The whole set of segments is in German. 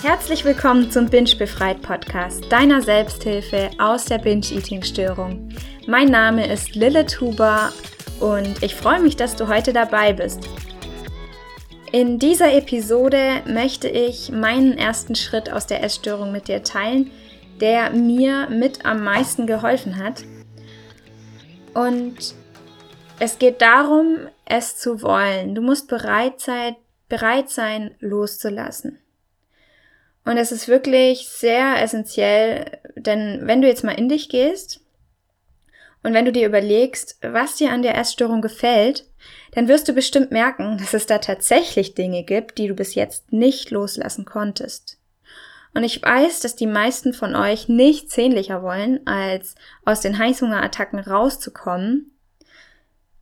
Herzlich willkommen zum Binge Befreit Podcast, deiner Selbsthilfe aus der Binge-Eating-Störung. Mein Name ist Lilith Huber und ich freue mich, dass du heute dabei bist. In dieser Episode möchte ich meinen ersten Schritt aus der Essstörung mit dir teilen, der mir mit am meisten geholfen hat. Und es geht darum, es zu wollen. Du musst bereit sein, bereit sein, loszulassen. Und es ist wirklich sehr essentiell, denn wenn du jetzt mal in dich gehst und wenn du dir überlegst, was dir an der Essstörung gefällt, dann wirst du bestimmt merken, dass es da tatsächlich Dinge gibt, die du bis jetzt nicht loslassen konntest. Und ich weiß, dass die meisten von euch nichts sehnlicher wollen, als aus den Heißhungerattacken rauszukommen.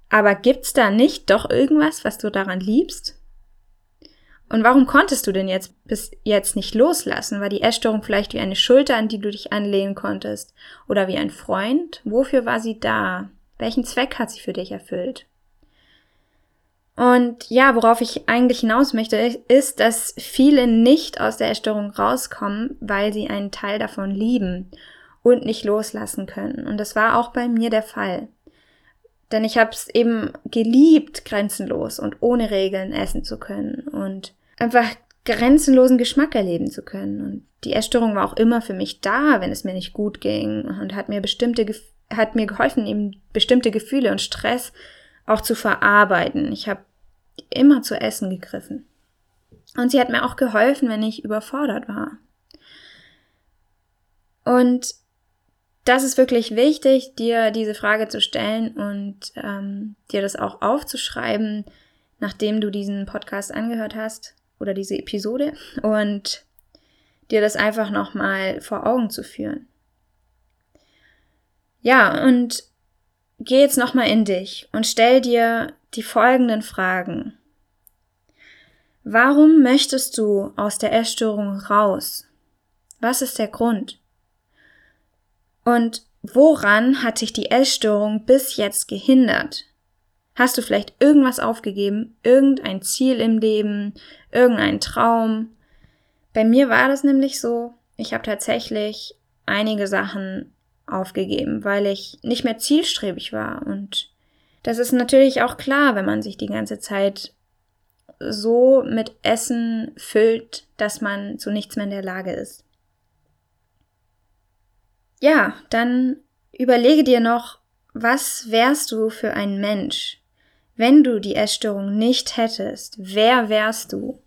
Aber gibt's da nicht doch irgendwas, was du daran liebst? Und warum konntest du denn jetzt bis jetzt nicht loslassen? War die Essstörung vielleicht wie eine Schulter, an die du dich anlehnen konntest? Oder wie ein Freund? Wofür war sie da? Welchen Zweck hat sie für dich erfüllt? Und ja, worauf ich eigentlich hinaus möchte, ist, dass viele nicht aus der Essstörung rauskommen, weil sie einen Teil davon lieben und nicht loslassen können. Und das war auch bei mir der Fall. Denn ich habe es eben geliebt, grenzenlos und ohne Regeln essen zu können und einfach grenzenlosen Geschmack erleben zu können. Und die Essstörung war auch immer für mich da, wenn es mir nicht gut ging und hat mir bestimmte, hat mir geholfen, eben bestimmte Gefühle und Stress auch zu verarbeiten. Ich habe immer zu essen gegriffen. Und sie hat mir auch geholfen, wenn ich überfordert war. Und das ist wirklich wichtig, dir diese Frage zu stellen und ähm, dir das auch aufzuschreiben, nachdem du diesen Podcast angehört hast oder diese Episode und dir das einfach nochmal vor Augen zu führen. Ja, und geh jetzt nochmal in dich und stell dir die folgenden Fragen. Warum möchtest du aus der Essstörung raus? Was ist der Grund? Und woran hat sich die Essstörung bis jetzt gehindert? Hast du vielleicht irgendwas aufgegeben, irgendein Ziel im Leben, irgendein Traum? Bei mir war das nämlich so, ich habe tatsächlich einige Sachen aufgegeben, weil ich nicht mehr zielstrebig war. Und das ist natürlich auch klar, wenn man sich die ganze Zeit so mit Essen füllt, dass man zu nichts mehr in der Lage ist. Ja, dann überlege dir noch, was wärst du für ein Mensch? Wenn du die Essstörung nicht hättest, wer wärst du?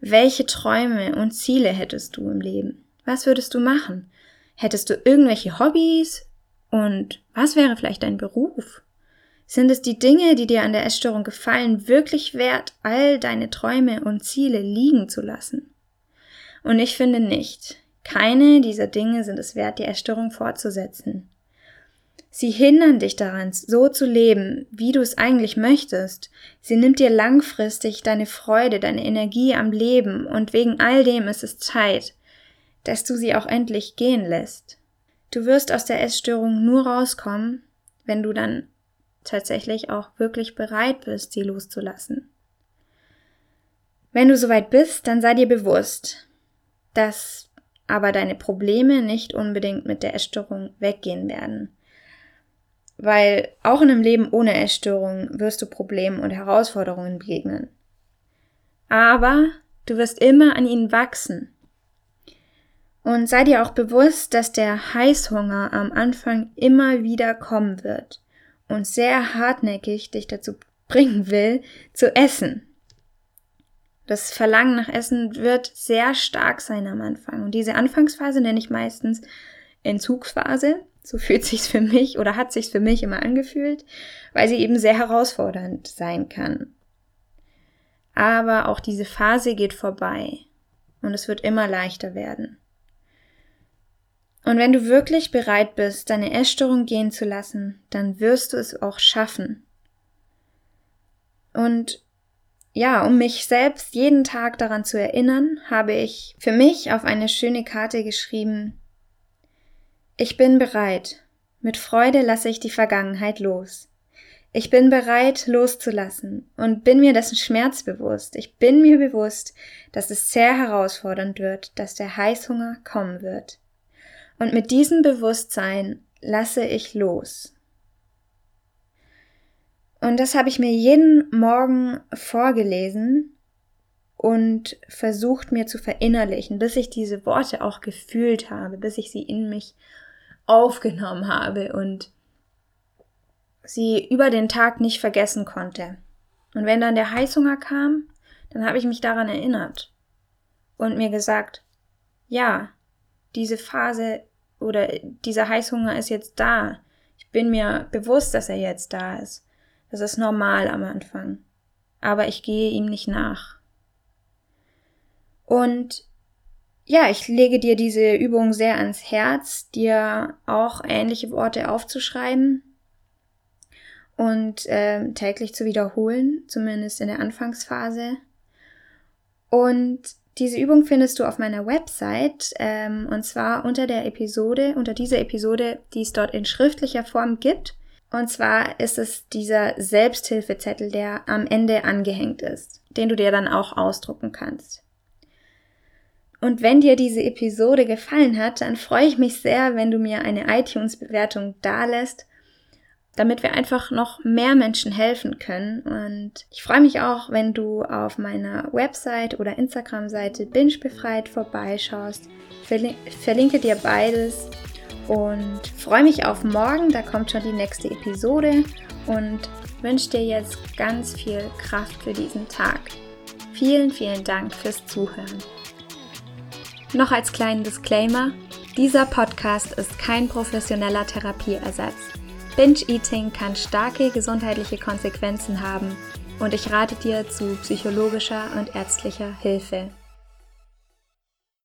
Welche Träume und Ziele hättest du im Leben? Was würdest du machen? Hättest du irgendwelche Hobbys? Und was wäre vielleicht dein Beruf? Sind es die Dinge, die dir an der Essstörung gefallen, wirklich wert, all deine Träume und Ziele liegen zu lassen? Und ich finde nicht. Keine dieser Dinge sind es wert, die Essstörung fortzusetzen. Sie hindern dich daran, so zu leben, wie du es eigentlich möchtest. Sie nimmt dir langfristig deine Freude, deine Energie am Leben und wegen all dem ist es Zeit, dass du sie auch endlich gehen lässt. Du wirst aus der Essstörung nur rauskommen, wenn du dann tatsächlich auch wirklich bereit bist, sie loszulassen. Wenn du soweit bist, dann sei dir bewusst, dass aber deine Probleme nicht unbedingt mit der Essstörung weggehen werden. Weil auch in einem Leben ohne Essstörung wirst du Problemen und Herausforderungen begegnen. Aber du wirst immer an ihnen wachsen. Und sei dir auch bewusst, dass der Heißhunger am Anfang immer wieder kommen wird und sehr hartnäckig dich dazu bringen will, zu essen. Das Verlangen nach Essen wird sehr stark sein am Anfang. Und diese Anfangsphase nenne ich meistens Entzugsphase. So fühlt sich's für mich oder hat sich's für mich immer angefühlt, weil sie eben sehr herausfordernd sein kann. Aber auch diese Phase geht vorbei und es wird immer leichter werden. Und wenn du wirklich bereit bist, deine Essstörung gehen zu lassen, dann wirst du es auch schaffen. Und ja, um mich selbst jeden Tag daran zu erinnern, habe ich für mich auf eine schöne Karte geschrieben, ich bin bereit. Mit Freude lasse ich die Vergangenheit los. Ich bin bereit loszulassen und bin mir dessen Schmerz bewusst. Ich bin mir bewusst, dass es sehr herausfordernd wird, dass der Heißhunger kommen wird. Und mit diesem Bewusstsein lasse ich los. Und das habe ich mir jeden Morgen vorgelesen und versucht mir zu verinnerlichen, bis ich diese Worte auch gefühlt habe, bis ich sie in mich aufgenommen habe und sie über den Tag nicht vergessen konnte. Und wenn dann der Heißhunger kam, dann habe ich mich daran erinnert und mir gesagt, ja, diese Phase oder dieser Heißhunger ist jetzt da. Ich bin mir bewusst, dass er jetzt da ist. Das ist normal am Anfang. Aber ich gehe ihm nicht nach. Und ja, ich lege dir diese Übung sehr ans Herz, dir auch ähnliche Worte aufzuschreiben und äh, täglich zu wiederholen, zumindest in der Anfangsphase. Und diese Übung findest du auf meiner Website ähm, und zwar unter der Episode, unter dieser Episode, die es dort in schriftlicher Form gibt. Und zwar ist es dieser Selbsthilfezettel, der am Ende angehängt ist, den du dir dann auch ausdrucken kannst. Und wenn dir diese Episode gefallen hat, dann freue ich mich sehr, wenn du mir eine iTunes-Bewertung dalässt damit wir einfach noch mehr Menschen helfen können. Und ich freue mich auch, wenn du auf meiner Website oder Instagram-Seite Binge befreit vorbeischaust. verlinke dir beides und freue mich auf morgen. Da kommt schon die nächste Episode und wünsche dir jetzt ganz viel Kraft für diesen Tag. Vielen, vielen Dank fürs Zuhören. Noch als kleinen Disclaimer, dieser Podcast ist kein professioneller Therapieersatz. Binge-Eating kann starke gesundheitliche Konsequenzen haben und ich rate dir zu psychologischer und ärztlicher Hilfe.